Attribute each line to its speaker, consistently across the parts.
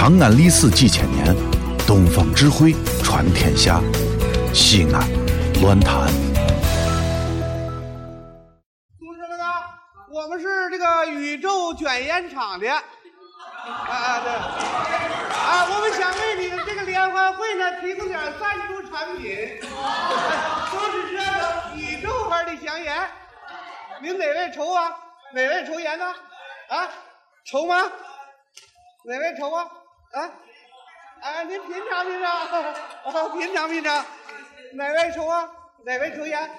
Speaker 1: 长安历史几千年，东方智慧传天下。西安，乱谈。
Speaker 2: 同志们呢，我们是这个宇宙卷烟厂的。啊啊对，啊，我们想为你们这个联欢会呢提供点赞助产品，都是这个宇宙牌的香烟。您哪位抽啊？哪位抽烟呢？啊，抽吗？哪位抽啊？啊，啊，您品尝品尝，啊，品尝品尝。哪位抽啊？哪位抽烟？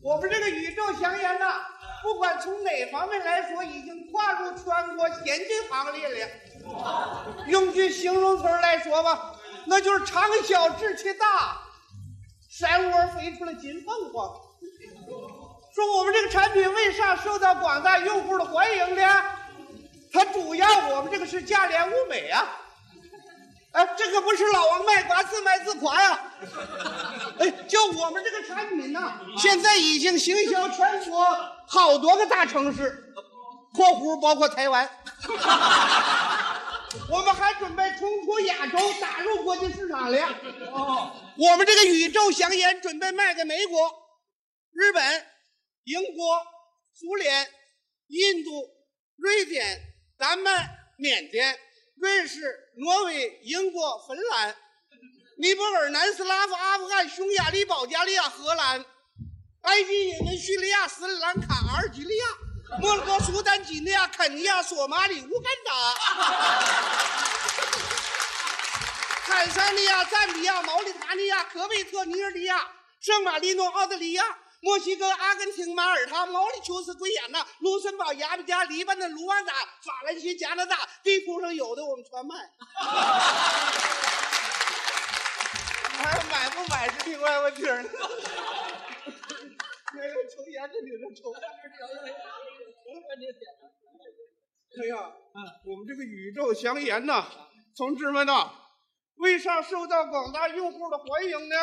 Speaker 2: 我们这个宇宙香烟呐，不管从哪方面来说，已经跨入全国先进行列了。用句形容词来说吧，那就是长小志气大，山窝飞出了金凤凰。说我们这个产品为啥受到广大用户的欢迎呢？它主要我们这个是价廉物美啊！哎，这可不是老王卖瓜自卖自夸呀！哎，就我们这个产品呢，现在已经行销全国好多个大城市（括弧包括台湾）。我们还准备冲出亚洲，打入国际市场了。哦，我们这个宇宙香烟准备卖给美国、日本、英国、苏联、印度、瑞典、丹麦、缅甸。瑞士、挪威、英国、芬兰、尼泊尔、南斯拉夫、阿富汗、匈牙利、保加利亚、荷兰、埃及、也门、叙利亚、斯里兰卡、阿尔及利亚、摩洛哥、苏丹、几内亚、肯尼亚、索马里、乌干达、坦桑尼亚、赞比亚、毛里塔尼亚、科威特、尼日利亚、圣马力诺、澳大利亚。墨西哥、阿根廷、马耳他、毛里求斯、圭亚那、卢森堡、牙买加、黎巴嫩、卢旺达、法兰西、加拿大，地图上有的我们全卖。还买不买是另外问题呢。那个抽烟的你这抽，哎呀，我们这个宇宙香烟呐，同志们呐，为啥受到广大用户的欢迎呢？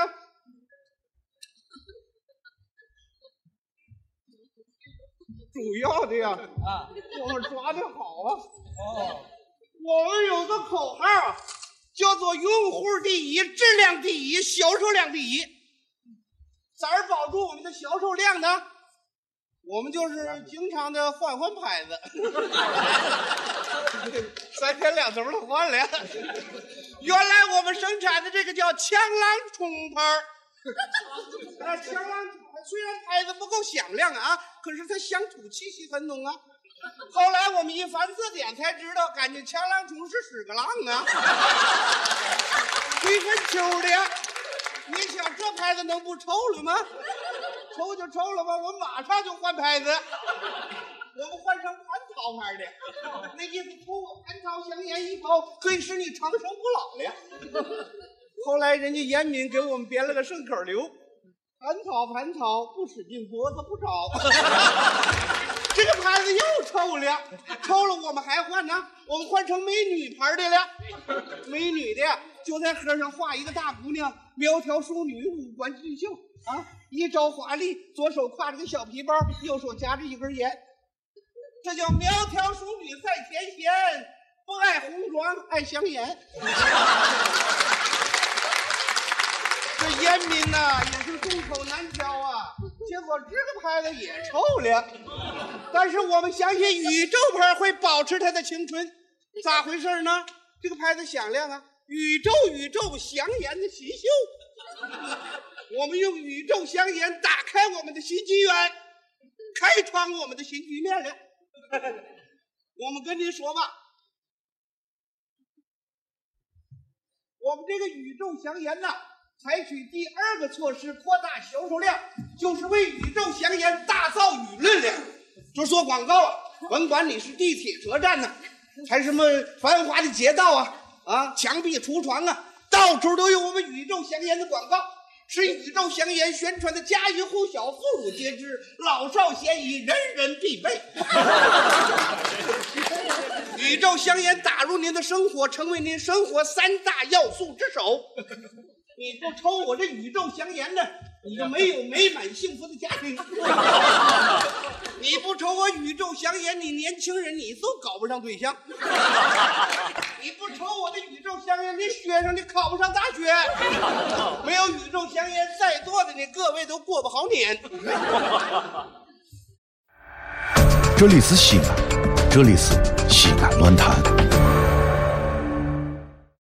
Speaker 2: 主要的呀，啊，我们抓的好啊！哦，我们有个口号，叫做“用户第一，质量第一，销售量第一”。咋儿保住我们的销售量呢？我们就是经常的换换牌子，三天两头的换了。原来我们生产的这个叫枪狼冲牌。虽然牌子不够响亮啊，可是它乡土气息很浓啊。后来我们一翻字典才知道，感觉强浪冲是屎个浪啊，吹很秋的。你想这牌子能不臭了吗？臭就臭了吧，我马上就换牌子，我们换成蟠桃牌的。那意思抽我蟠桃香烟一包，可以使你长生不老了。后来人家严敏给我们编了个顺口溜。盘草盘草不使劲拨，它不着。这个牌子又臭了，臭了我们还换呢，我们换成美女牌的了。美女的就在盒上画一个大姑娘，苗条淑女，五官俊秀啊，一招华丽，左手挎着个小皮包，右手夹着一根烟，这叫苗条淑女赛天仙，不爱红妆爱香烟。这烟民呐也众口难调啊，结果这个牌子也臭了。但是我们相信宇宙牌会保持它的青春，咋回事呢？这个牌子响亮啊，宇宙宇宙香烟的新秀。我们用宇宙香烟打开我们的新纪元，开创我们的新局面了。我们跟您说吧，我们这个宇宙香烟呐。采取第二个措施，扩大销售量，就是为宇宙香烟打造舆论量，就做广告。甭管你是地铁车站呢，还是什么繁华的街道啊，啊，墙壁橱窗啊，到处都有我们宇宙香烟的广告，使宇宙香烟宣传的家喻户晓、妇孺皆知、老少咸宜、人人必备。宇宙香烟打入您的生活，成为您生活三大要素之首。你不抽我这宇宙祥言呢，你就没有美满幸福的家庭。你不抽我宇宙祥言，你年轻人你都搞不上对象。你不抽我的宇宙祥言，你学生你考不上大学。没有宇宙祥言，在座的你各位都过不好年。
Speaker 1: 这里是西安，这里是西安论坛。